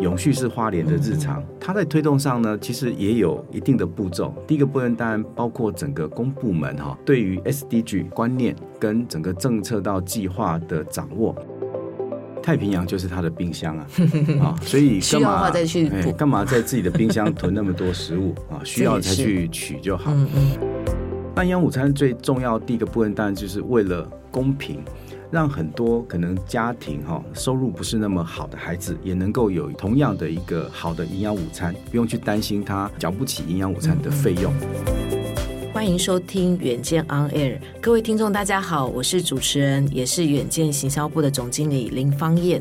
永续是花莲的日常，它在推动上呢，其实也有一定的步骤。第一个部分当然包括整个公部门哈，对于 SDG 观念跟整个政策到计划的掌握。太平洋就是它的冰箱啊，啊，所以干嘛再去哎，干嘛在自己的冰箱囤那么多食物啊？需要才去取就好。嗯嗯。那营养午餐最重要的第一个部分，当然就是为了公平。让很多可能家庭哈收入不是那么好的孩子，也能够有同样的一个好的营养午餐，不用去担心他缴不起营养午餐的费用。欢迎收听远见 On Air，各位听众大家好，我是主持人，也是远见行销部的总经理林芳燕。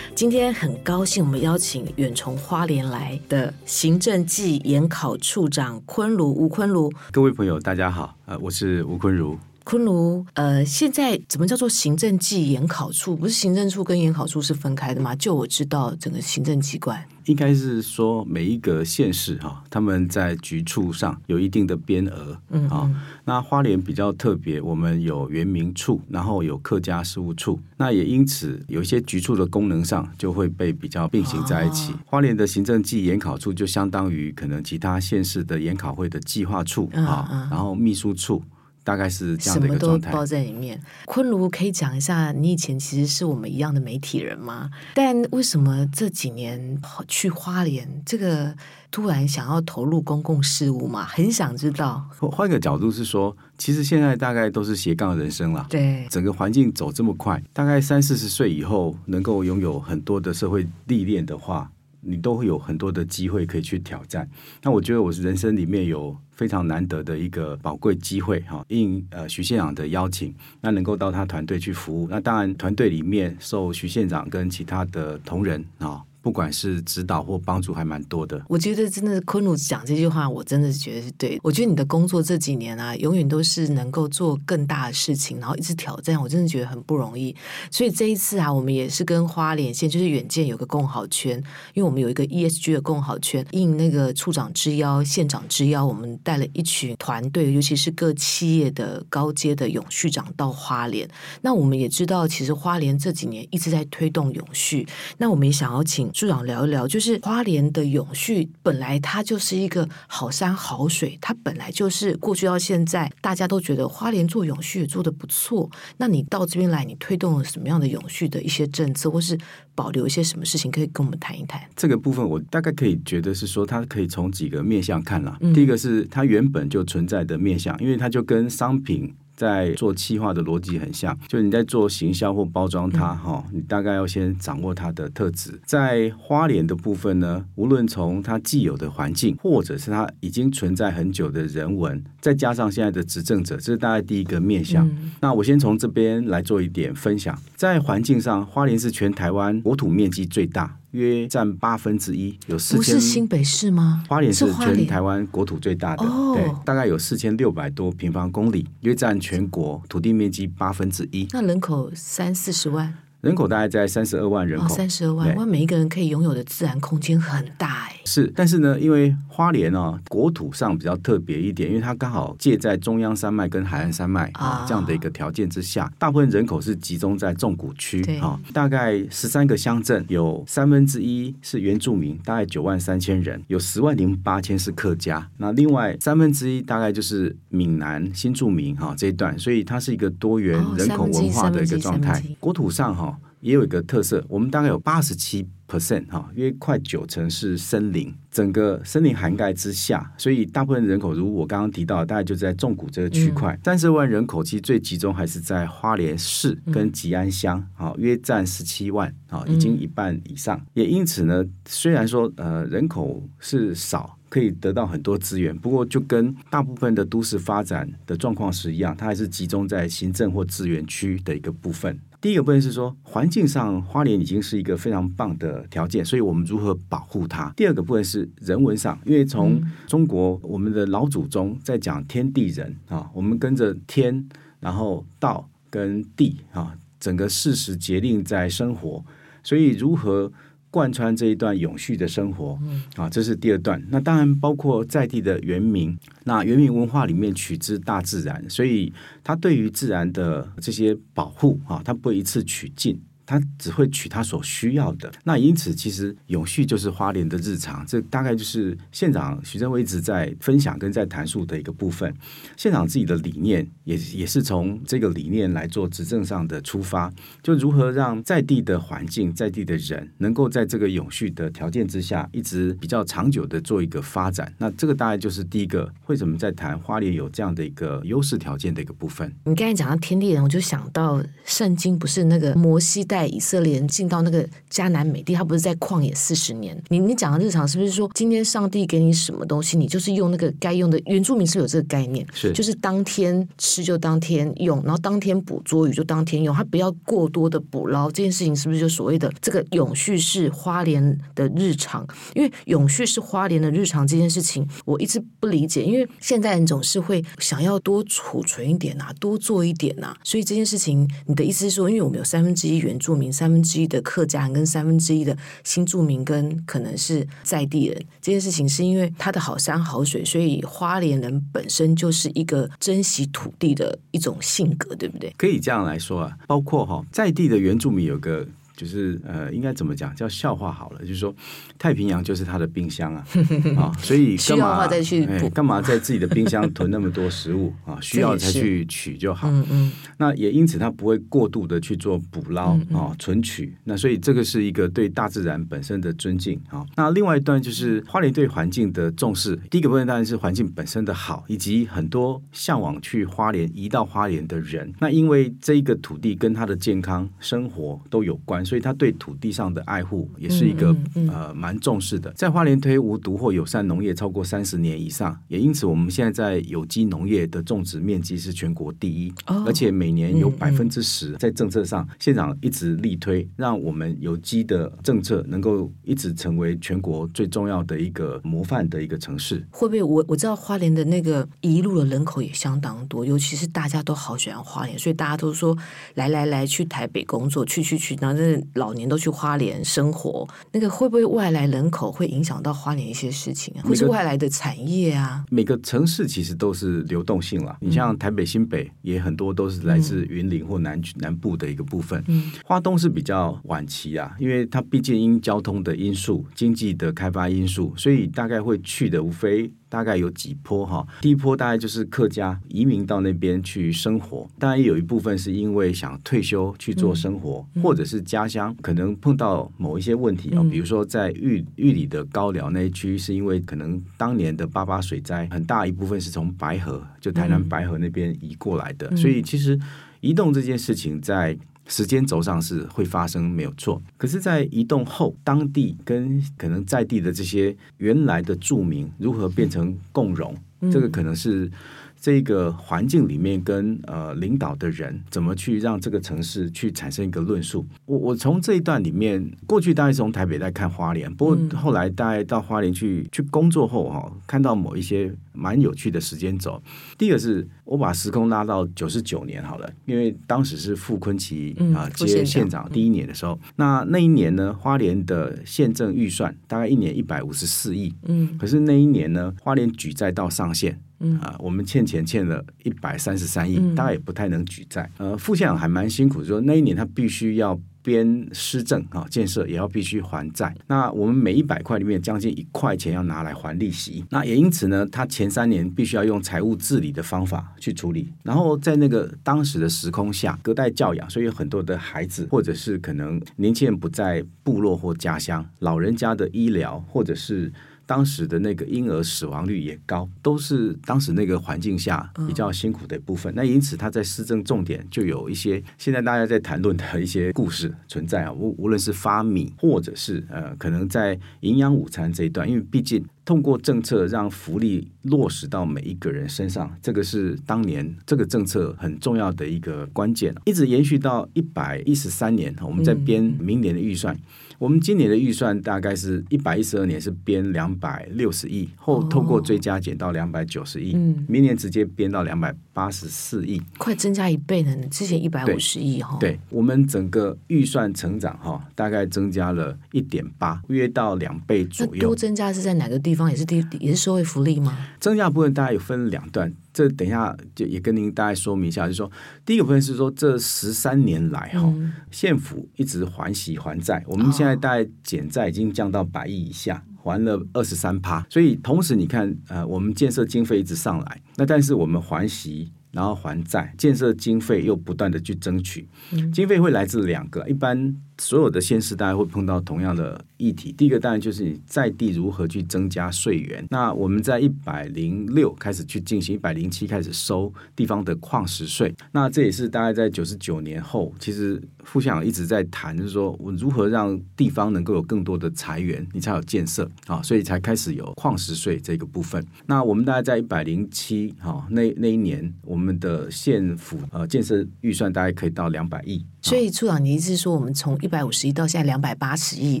今天很高兴，我们邀请远从花莲来的行政暨研考处长昆如吴昆如。各位朋友大家好，呃，我是吴昆如。昆如，呃，现在怎么叫做行政暨研考处？不是行政处跟研考处是分开的吗？就我知道，整个行政机关应该是说每一个县市哈，他们在局处上有一定的编额，嗯，嗯，那花莲比较特别，我们有原民处，然后有客家事务处，那也因此有一些局处的功能上就会被比较并行在一起。哦、花莲的行政暨研考处就相当于可能其他县市的研考会的计划处啊，嗯嗯、然后秘书处。大概是这样的一个状态，什么都包在里面。昆如可以讲一下，你以前其实是我们一样的媒体人吗？但为什么这几年去花莲，这个突然想要投入公共事务嘛？很想知道。换一个角度是说，其实现在大概都是斜杠人生了。对，整个环境走这么快，大概三四十岁以后，能够拥有很多的社会历练的话。你都会有很多的机会可以去挑战。那我觉得我是人生里面有非常难得的一个宝贵机会哈，应呃徐县长的邀请，那能够到他团队去服务。那当然团队里面受徐县长跟其他的同仁啊。不管是指导或帮助，还蛮多的。我觉得真的，昆鲁讲这句话，我真的是觉得是对。我觉得你的工作这几年啊，永远都是能够做更大的事情，然后一直挑战，我真的觉得很不容易。所以这一次啊，我们也是跟花莲县，就是远见有个共好圈，因为我们有一个 ESG 的共好圈，应那个处长之邀、县长之邀，我们带了一群团队，尤其是各企业的高阶的永续长到花莲。那我们也知道，其实花莲这几年一直在推动永续。那我们也想要请。处长聊一聊，就是花莲的永续本来它就是一个好山好水，它本来就是过去到现在大家都觉得花莲做永续也做得不错。那你到这边来，你推动了什么样的永续的一些政策，或是保留一些什么事情，可以跟我们谈一谈？这个部分我大概可以觉得是说，它可以从几个面向看啦。第一个是它原本就存在的面向，因为它就跟商品。在做企划的逻辑很像，就你在做行销或包装它哈，嗯、你大概要先掌握它的特质。在花莲的部分呢，无论从它既有的环境，或者是它已经存在很久的人文，再加上现在的执政者，这是大概第一个面向。嗯、那我先从这边来做一点分享。在环境上，花莲是全台湾国土面积最大。约占八分之一，有四千。不是新北市吗？花莲是全台湾国土最大的，对，大概有四千六百多平方公里，约占全国土地面积八分之一。那人口三四十万。人口大概在三十二万人口，三十二万，哇，每一个人可以拥有的自然空间很大哎。是，但是呢，因为花莲哦，国土上比较特别一点，因为它刚好介在中央山脉跟海岸山脉啊。这样的一个条件之下，大部分人口是集中在重谷区啊，大概十三个乡镇，有三分之一是原住民，大概九万三千人，有十万零八千是客家，那另外三分之一大概就是闽南新住民哈这一段，所以它是一个多元人口文化的一个状态，国土上哈。也有一个特色，我们大概有八十七 percent 哈，约快九成是森林，整个森林涵盖之下，所以大部分人口，如我刚刚提到，大概就在纵谷这个区块，三十、嗯、万人口，其实最集中还是在花莲市跟吉安乡，啊、嗯，约占十七万，啊，已经一半以上。嗯、也因此呢，虽然说呃人口是少，可以得到很多资源，不过就跟大部分的都市发展的状况是一样，它还是集中在行政或资源区的一个部分。第一个部分是说，环境上花莲已经是一个非常棒的条件，所以我们如何保护它？第二个部分是人文上，因为从中国我们的老祖宗在讲天地人啊，我们跟着天，然后道跟地啊，整个事实决定在生活，所以如何贯穿这一段永续的生活，啊，这是第二段。那当然包括在地的原民，那原民文化里面取之大自然，所以他对于自然的这些保护啊，他不会一次取尽。他只会取他所需要的。那因此，其实永续就是花莲的日常。这大概就是县长徐正辉一直在分享跟在谈述的一个部分。县长自己的理念也也是从这个理念来做执政上的出发，就如何让在地的环境、在地的人能够在这个永续的条件之下，一直比较长久的做一个发展。那这个大概就是第一个，为什么在谈花莲有这样的一个优势条件的一个部分。你刚才讲到天地人，我就想到圣经不是那个摩西带以色列人进到那个迦南美地，他不是在旷野四十年？你你讲的日常是不是说，今天上帝给你什么东西，你就是用那个该用的？原住民是有这个概念，是就是当天吃就当天用，然后当天捕捉鱼就当天用，他不要过多的捕捞。这件事情是不是就所谓的这个永续是花莲的日常？因为永续是花莲的日常这件事情，我一直不理解，因为现在人总是会想要多储存一点啊，多做一点啊，所以这件事情，你的意思是说，因为我们有三分之一原住民，三分之一的客家人，跟三分之一的新住民，跟可能是在地人，这件事情是因为它的好山好水，所以花莲人本身就是一个珍惜土地的一种性格，对不对？可以这样来说啊，包括哈在地的原住民有个。就是呃，应该怎么讲？叫笑话好了，就是说太平洋就是他的冰箱啊，啊，所以干嘛再去哎，干嘛在自己的冰箱囤那么多食物啊？需要才去取就好。嗯嗯。那也因此他不会过度的去做捕捞啊、存取。那所以这个是一个对大自然本身的尊敬啊。那另外一段就是花莲对环境的重视。第一个部分当然是环境本身的好，以及很多向往去花莲、移到花莲的人。那因为这一个土地跟他的健康生活都有关。所以他对土地上的爱护也是一个、呃蛮重视的。在花莲推无毒或友善农业超过三十年以上，也因此我们现在在有机农业的种植面积是全国第一，哦、而且每年有百分之十在政策上，县长一直力推，让我们有机的政策能够一直成为全国最重要的一个模范的一个城市。会不会我我知道花莲的那个一路的人口也相当多，尤其是大家都好喜欢花莲，所以大家都说来来来去台北工作，去去去，然后这。老年都去花莲生活，那个会不会外来人口会影响到花莲一些事情啊？或是外来的产业啊？每个城市其实都是流动性了。你像台北、新北也很多都是来自云林或南南部的一个部分。嗯，花东是比较晚期啊，因为它毕竟因交通的因素、经济的开发因素，所以大概会去的无非。大概有几波哈，第一波大概就是客家移民到那边去生活，当然也有一部分是因为想退休去做生活，嗯、或者是家乡可能碰到某一些问题啊，嗯、比如说在玉玉里的高寮那一区，是因为可能当年的八八水灾，很大一部分是从白河就台南白河那边移过来的，嗯、所以其实移动这件事情在。时间轴上是会发生没有错，可是，在移动后，当地跟可能在地的这些原来的住民如何变成共荣，嗯、这个可能是。这个环境里面跟呃领导的人怎么去让这个城市去产生一个论述？我我从这一段里面，过去大概从台北在看花莲，不过后来大概到花莲去去工作后哈，看到某一些蛮有趣的时间轴。第一个是我把时空拉到九十九年好了，因为当时是傅昆萁啊接县长第一年的时候，那那一年呢，花莲的县政预算大概一年一百五十四亿，嗯，可是那一年呢，花莲举债到上限。嗯啊，我们欠钱欠了一百三十三亿，嗯、大概也不太能举债。呃，副县长还蛮辛苦，说那一年他必须要边施政啊建设，也要必须还债。那我们每一百块里面将近一块钱要拿来还利息。那也因此呢，他前三年必须要用财务治理的方法去处理。然后在那个当时的时空下，隔代教养，所以有很多的孩子或者是可能年轻人不在部落或家乡，老人家的医疗或者是。当时的那个婴儿死亡率也高，都是当时那个环境下比较辛苦的一部分。那因此他在施政重点就有一些现在大家在谈论的一些故事存在啊，无无论是发米，或者是呃，可能在营养午餐这一段，因为毕竟。通过政策让福利落实到每一个人身上，这个是当年这个政策很重要的一个关键，一直延续到一百一十三年。我们在编明年的预算，嗯、我们今年的预算大概是一百一十二年是编两百六十亿，后透过追加减到两百九十亿，哦、明年直接编到两百八十四亿，快增加一倍呢。之前一百五十亿哈，对，我们整个预算成长哈，大概增加了一点八，约到两倍左右。多增加是在哪个地地方也是地也是社会福利吗？增加部分大概有分两段，这等一下就也跟您大概说明一下，就是说第一个部分是说这十三年来哈，县、嗯、府一直还息还债，我们现在大概减债已经降到百亿以下。还了二十三趴，所以同时你看，呃，我们建设经费一直上来，那但是我们还息，然后还债，建设经费又不断的去争取，经费会来自两个，一般。所有的县市大家会碰到同样的议题。第一个当然就是你在地如何去增加税源。那我们在一百零六开始去进行，一百零七开始收地方的矿石税。那这也是大概在九十九年后，其实副县长一直在谈，就是说我如何让地方能够有更多的财源，你才有建设啊，所以才开始有矿石税这个部分。那我们大概在一百零七哈那那一年，我们的县府呃建设预算大概可以到两百亿。所以处长，你意思是说，我们从一百五十亿到现在两百八十亿，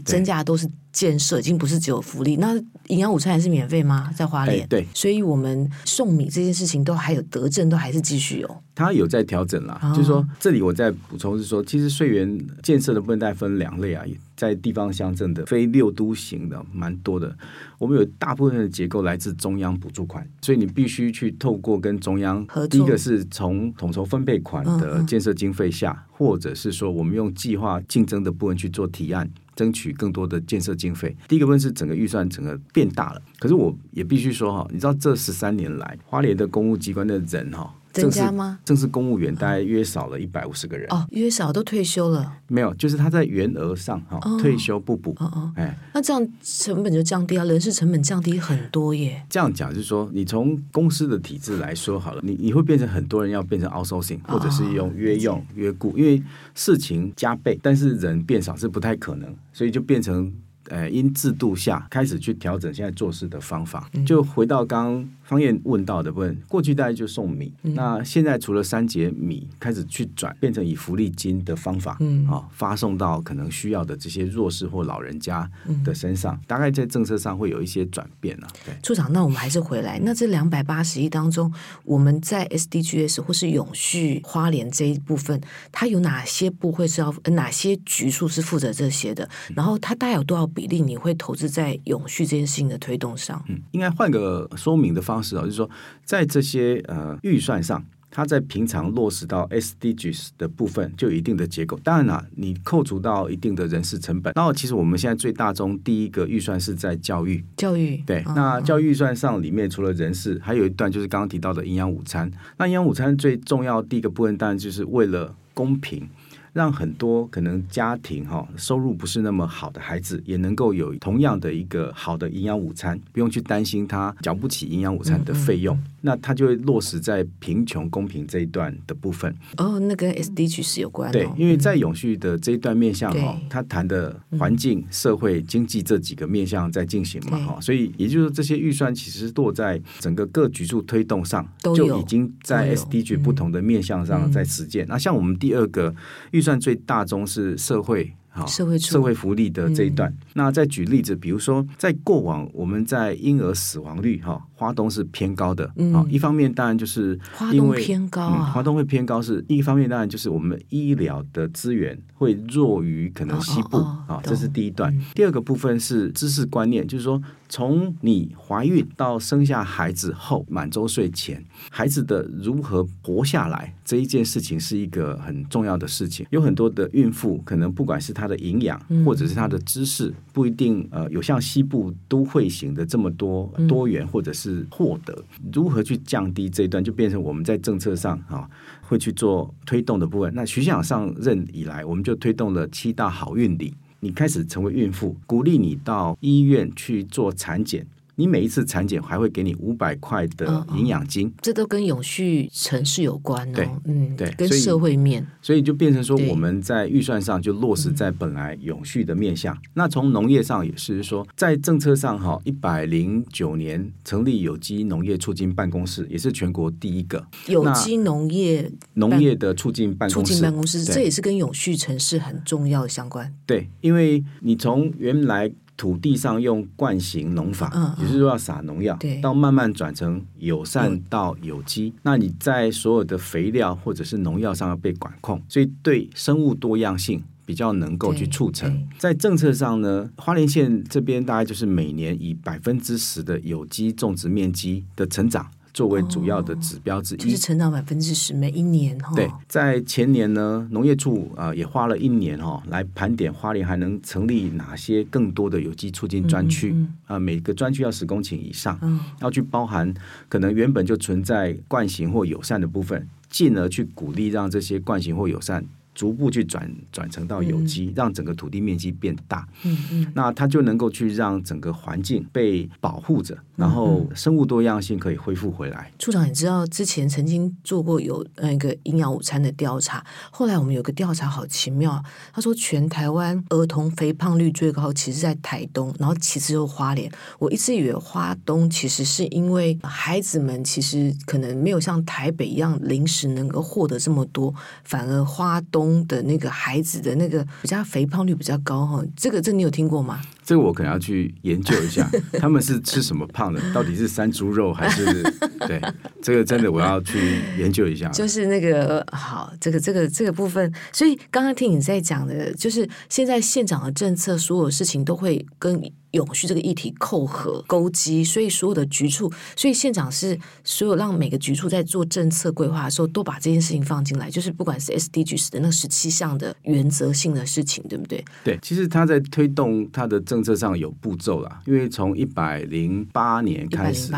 增加的都是建设，已经不是只有福利。那营养午餐还是免费吗？在花莲？对。所以我们送米这件事情都还有德政，都还是继续有。它有在调整啦，哦、就是说，这里我再补充是说，其实税源建设的部分大概分两类啊，在地方乡镇的非六都型的蛮多的。我们有大部分的结构来自中央补助款，所以你必须去透过跟中央。第一个是从统筹分配款的建设经费下，嗯嗯，或者是说我们用计划竞争的部分去做提案，争取更多的建设经费。第一个问题是整个预算整个变大了，可是我也必须说哈，你知道这十三年来花莲的公务机关的人哈。增加吗？正式公务员大概约少了一百五十个人哦，约少都退休了。没有，就是他在员额上哈，哦、退休不补。哦哦，哎，那这样成本就降低啊，人事成本降低很多耶。这样讲就是说，你从公司的体制来说好了，你你会变成很多人要变成 outsourcing，或者是用约用约雇，因为事情加倍，但是人变少是不太可能，所以就变成。呃，因制度下开始去调整现在做事的方法，就回到刚刚芳燕问到的问，过去大家就送米，嗯、那现在除了三节米开始去转变成以福利金的方法，嗯啊，发送到可能需要的这些弱势或老人家的身上，嗯、大概在政策上会有一些转变了、啊。对，处长，那我们还是回来，那这两百八十亿当中，我们在 SDGs 或是永续花莲这一部分，它有哪些部会是要哪些局数是负责这些的？然后它大概有多少？比例你会投资在永续这件事情的推动上？嗯，应该换个说明的方式啊，就是说，在这些呃预算上，它在平常落实到 SDGs 的部分就有一定的结构。当然了，你扣除到一定的人事成本。然后，其实我们现在最大宗第一个预算是在教育，教育对。嗯、那教育预算上里面除了人事，还有一段就是刚刚提到的营养午餐。那营养午餐最重要第一个部分，当然就是为了公平。让很多可能家庭哈收入不是那么好的孩子，也能够有同样的一个好的营养午餐，不用去担心他缴不起营养午餐的费用。那它就会落实在贫穷公平这一段的部分。哦，那跟 SDG 是有关的。对，因为在永续的这一段面向哈，他谈的环境、社会、经济这几个面向在进行嘛哈，所以也就是说这些预算其实落在整个各局处推动上，就已经在 SDG 不同的面向上在实践。那像我们第二个预算最大宗是社会。好，社会社会福利的这一段。嗯、那再举例子，比如说，在过往我们在婴儿死亡率哈，花东是偏高的。嗯，一方面当然就是因为花东偏高啊，花东会偏高是一方面，当然就是我们医疗的资源会弱于可能西部啊，这是第一段。嗯、第二个部分是知识观念，就是说。从你怀孕到生下孩子后满周岁前，孩子的如何活下来这一件事情是一个很重要的事情。有很多的孕妇可能不管是她的营养或者是她的知识，不一定呃有像西部都会型的这么多多元或者是获得。如何去降低这一段，就变成我们在政策上啊会去做推动的部分。那徐校长上任以来，我们就推动了七大好运礼。你开始成为孕妇，鼓励你到医院去做产检。你每一次产检还会给你五百块的营养金，哦哦，这都跟永续城市有关哦。对，嗯，对，跟社会面，所以，就变成说我们在预算上就落实在本来永续的面向。嗯、那从农业上也是说，在政策上哈，一百零九年成立有机农业促进办公室，也是全国第一个有机农业农业的促进办公室。促进办公室，这也是跟永续城市很重要的相关。对，因为你从原来。土地上用惯行农法，也就是说要撒农药，对到慢慢转成友善到有机。嗯、那你在所有的肥料或者是农药上要被管控，所以对生物多样性。比较能够去促成。在政策上呢，花莲县这边大概就是每年以百分之十的有机种植面积的成长。作为主要的指标之一，哦、就是成长百分之十，每一年哈、哦。对，在前年呢，农业处啊、呃、也花了一年哈、哦，来盘点花莲还能成立哪些更多的有机促进专区啊、嗯嗯。呃，每个专区要十公顷以上，嗯、要去包含可能原本就存在惯行或友善的部分，进而去鼓励让这些惯行或友善。逐步去转转成到有机，嗯、让整个土地面积变大，嗯嗯，那它就能够去让整个环境被保护着，嗯、然后生物多样性可以恢复回来。处长，你知道之前曾经做过有那个营养午餐的调查，后来我们有个调查好奇妙，他说全台湾儿童肥胖率最高，其实在台东，然后其次就是花莲。我一直以为花东其实是因为孩子们其实可能没有像台北一样零食能够获得这么多，反而花东。的那个孩子的那个比较肥胖率比较高哈，这个这个你有听过吗？这个我可能要去研究一下，他们是吃什么胖的？到底是山猪肉还是？对，这个真的我要去研究一下。就是那个好，这个这个这个部分，所以刚刚听你在讲的，就是现在县长的政策，所有事情都会跟。永续这个议题扣合勾稽，所以所有的局处，所以县长是所有让每个局处在做政策规划的时候，都把这件事情放进来，就是不管是 SDGs 的那十七项的原则性的事情，对不对？对，其实他在推动他的政策上有步骤啦，因为从一百零八年开始，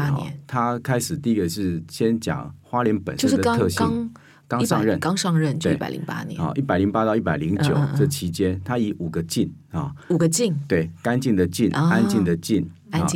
他开始第一个是先讲花莲本身的特性。刚上任，刚上任就一百零八年。啊，一百零八到一百零九这期间，他以五个静啊，五个静，对，干净的净，安静的静，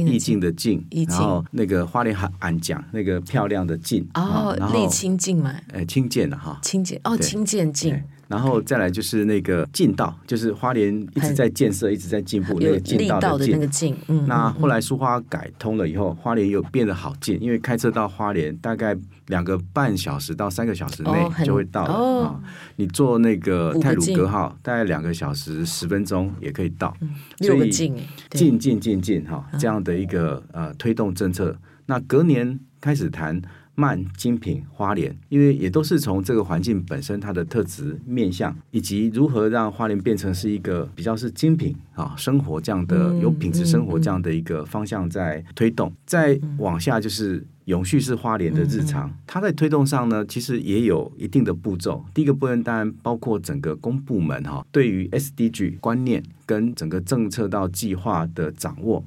意境的静，然后那个花莲喊俺讲那个漂亮的静哦，沥青净嘛，哎，清静的哈，清静哦，清贱净，然后再来就是那个进道，就是花莲一直在建设，一直在进步，那个进道的那个进，嗯，那后来苏花改通了以后，花莲又变得好近，因为开车到花莲大概。两个半小时到三个小时内就会到了啊、哦哦！你坐那个泰鲁阁号，大概两个小时十分钟也可以到。嗯、六个进，进进进进哈，这样的一个呃推动政策。那隔年开始谈慢精品花莲，因为也都是从这个环境本身它的特质面向，以及如何让花莲变成是一个比较是精品啊生活这样的、嗯、有品质生活这样的一个方向在推动。嗯、再往下就是。永续是花莲的日常，它在推动上呢，其实也有一定的步骤。第一个部分当然包括整个公部门哈，对于 SDG 观念跟整个政策到计划的掌握，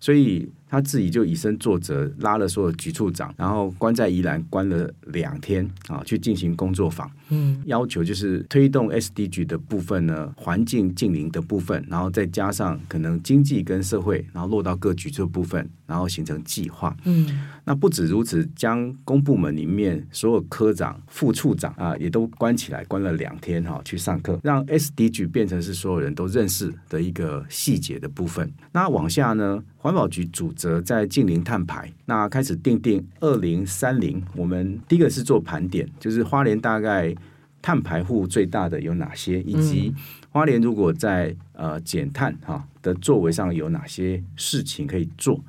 所以。他自己就以身作则，拉了所有局处长，然后关在宜兰关了两天啊，去进行工作坊。嗯，要求就是推动 SDG 的部分呢，环境近邻的部分，然后再加上可能经济跟社会，然后落到各局处部分，然后形成计划。嗯，那不止如此，将公部门里面所有科长、副处长啊，也都关起来，关了两天哈，去上课，让 SDG 变成是所有人都认识的一个细节的部分。那往下呢？环保局主责在近零碳排，那开始定定二零三零。我们第一个是做盘点，就是花莲大概碳排户最大的有哪些，以及花莲如果在呃减碳哈的作为上有哪些事情可以做。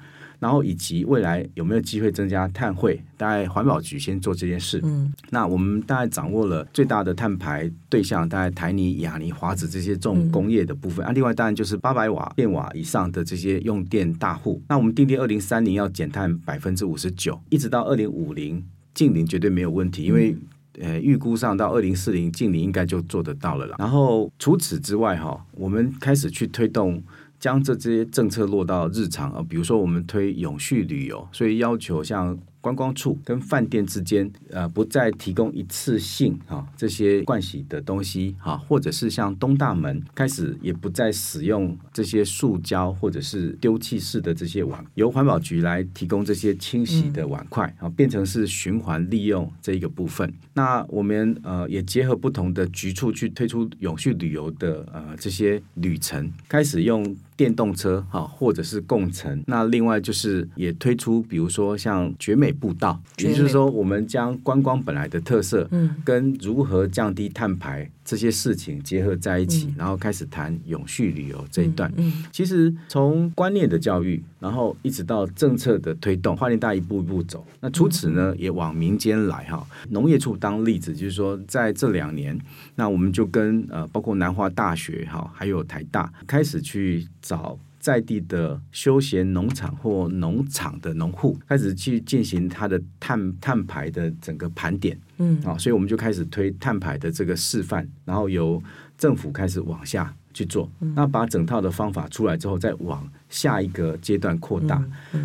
然后以及未来有没有机会增加碳汇？大概环保局先做这件事。嗯，那我们大概掌握了最大的碳排对象，大概台泥、亚泥、华子这些重工业的部分。嗯、啊，另外当然就是八百瓦电瓦以上的这些用电大户。那我们定定二零三零要减碳百分之五十九，一直到二零五零净零绝对没有问题，因为呃预估上到二零四零净零应该就做得到了啦。然后除此之外哈，我们开始去推动。将这些政策落到日常啊，比如说我们推永续旅游，所以要求像。观光处跟饭店之间，呃，不再提供一次性哈这些盥洗的东西哈，或者是像东大门开始也不再使用这些塑胶或者是丢弃式的这些碗，由环保局来提供这些清洗的碗筷啊，变成是循环利用这一个部分。那我们呃也结合不同的局处去推出永续旅游的呃这些旅程，开始用电动车哈或者是共乘。那另外就是也推出，比如说像绝美。步道，也就是说，我们将观光本来的特色，嗯，跟如何降低碳排。这些事情结合在一起，嗯、然后开始谈永续旅游这一段。嗯嗯、其实从观念的教育，然后一直到政策的推动，花莲大一步一步走。那除此呢，也往民间来哈。农业处当例子，就是说在这两年，那我们就跟呃，包括南华大学哈，还有台大，开始去找。在地的休闲农场或农场的农户开始去进行他的碳碳排的整个盘点，嗯，啊，所以我们就开始推碳排的这个示范，然后由政府开始往下去做，那把整套的方法出来之后，再往下一个阶段扩大。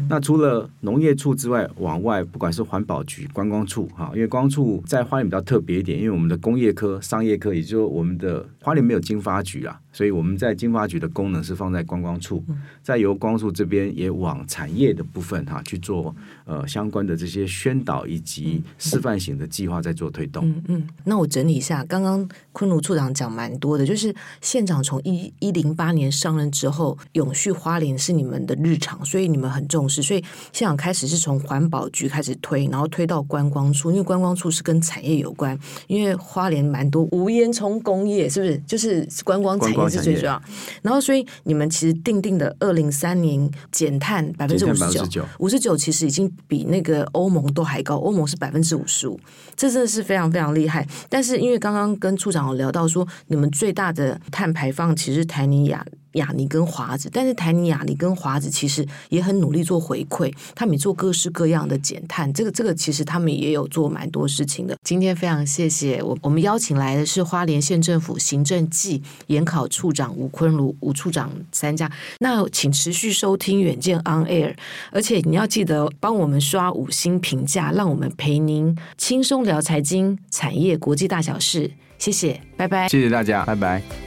那除了农业处之外，往外不管是环保局、观光处，哈，因为观光处在花莲比较特别一点，因为我们的工业科、商业科，也就是说我们的花莲没有经发局啊。所以我们在经发局的功能是放在观光处，再由观光处这边也往产业的部分哈去做呃相关的这些宣导以及示范型的计划在做推动。嗯嗯，那我整理一下，刚刚昆奴处长讲蛮多的，就是县长从一一零八年上任之后，永续花莲是你们的日常，所以你们很重视。所以现场开始是从环保局开始推，然后推到观光处，因为观光处是跟产业有关，因为花莲蛮多无烟囱工业，是不是？就是观光产业。是最主要，然后所以你们其实定定的二零三零减碳百分之五十九，五十九其实已经比那个欧盟都还高，欧盟是百分之五十五，这真的是非常非常厉害。但是因为刚刚跟处长有聊到说，你们最大的碳排放其实台尼亚。亚尼跟华子，但是台尼亚尼跟华子其实也很努力做回馈，他们做各式各样的减碳，这个这个其实他们也有做蛮多事情的。今天非常谢谢我，我们邀请来的是花莲县政府行政暨研考处长吴坤如吴处长参加。那请持续收听远见 On Air，而且你要记得帮我们刷五星评价，让我们陪您轻松聊财经、产业、国际大小事。谢谢，拜拜。谢谢大家，拜拜。